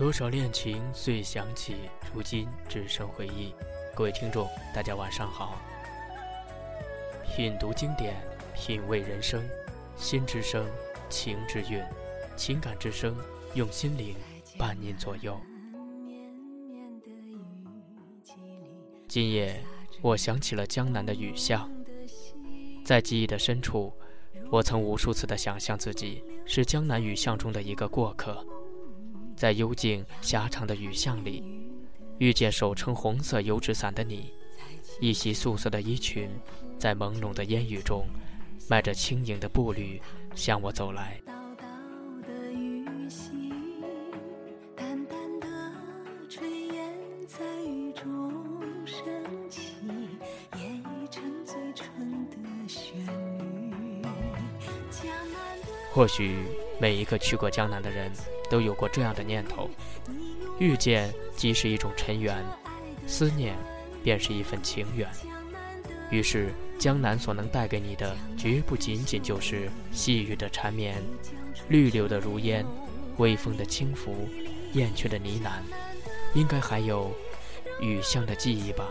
多少恋情遂响起，如今只剩回忆。各位听众，大家晚上好。品读经典，品味人生，心之声，情之韵，情感之声，用心灵伴您左右。今夜，我想起了江南的雨巷，在记忆的深处，我曾无数次的想象自己是江南雨巷中的一个过客。在幽静狭长的雨巷里，遇见手撑红色油纸伞的你，一袭素色的衣裙，在朦胧的烟雨中，迈着轻盈的步履向我走来。或许每一个去过江南的人。都有过这样的念头：遇见即是一种尘缘，思念便是一份情缘。于是，江南所能带给你的，绝不仅仅就是细雨的缠绵、绿柳的如烟、微风的轻拂、燕雀的呢喃，应该还有雨巷的记忆吧。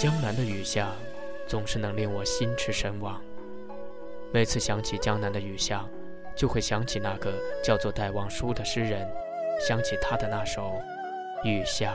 江南的雨巷，总是能令我心驰神往。每次想起江南的雨巷，就会想起那个叫做戴望舒的诗人，想起他的那首《雨巷》。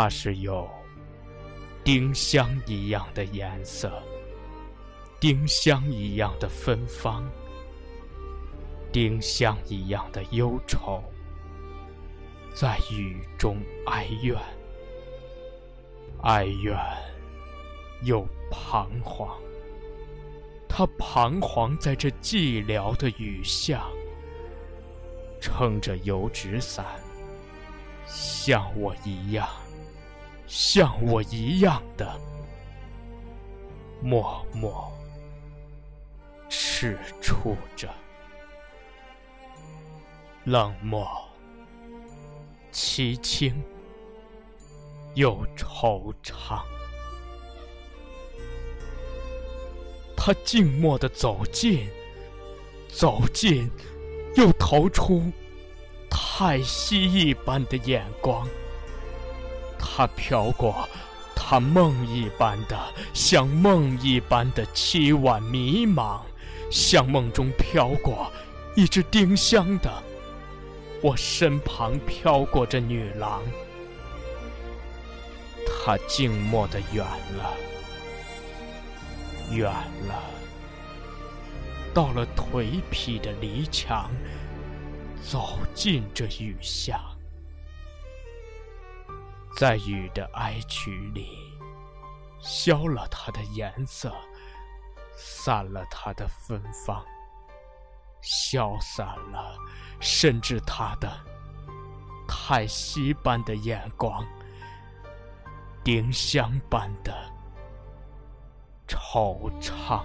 它是有丁香一样的颜色，丁香一样的芬芳，丁香一样的忧愁，在雨中哀怨，哀怨又彷徨。他彷徨在这寂寥的雨巷，撑着油纸伞，像我一样。像我一样的默默踟蹰着，冷漠、凄清又惆怅。他静默的走近，走近，又投出太息一般的眼光。他飘过，他梦一般的，像梦一般的凄婉迷茫，像梦中飘过一只丁香的，我身旁飘过这女郎。她静默的远了，远了，到了颓圮的篱墙，走进这雨巷。在雨的哀曲里，消了它的颜色，散了它的芬芳，消散了，甚至它的叹息般的眼光，丁香般的惆怅。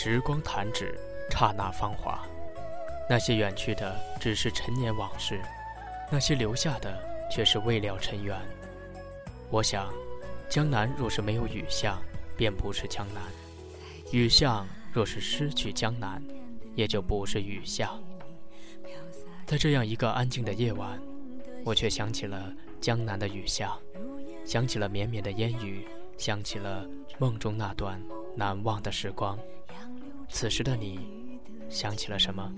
时光弹指，刹那芳华。那些远去的只是陈年往事，那些留下的却是未了尘缘。我想，江南若是没有雨巷，便不是江南；雨巷若是失去江南，也就不是雨巷。在这样一个安静的夜晚，我却想起了江南的雨巷，想起了绵绵的烟雨，想起了梦中那段难忘的时光。此时的你，想起了什么？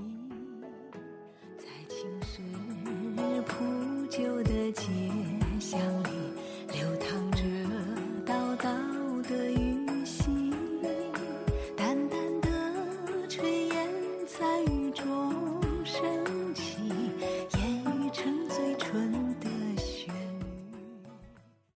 在青石铺就的街巷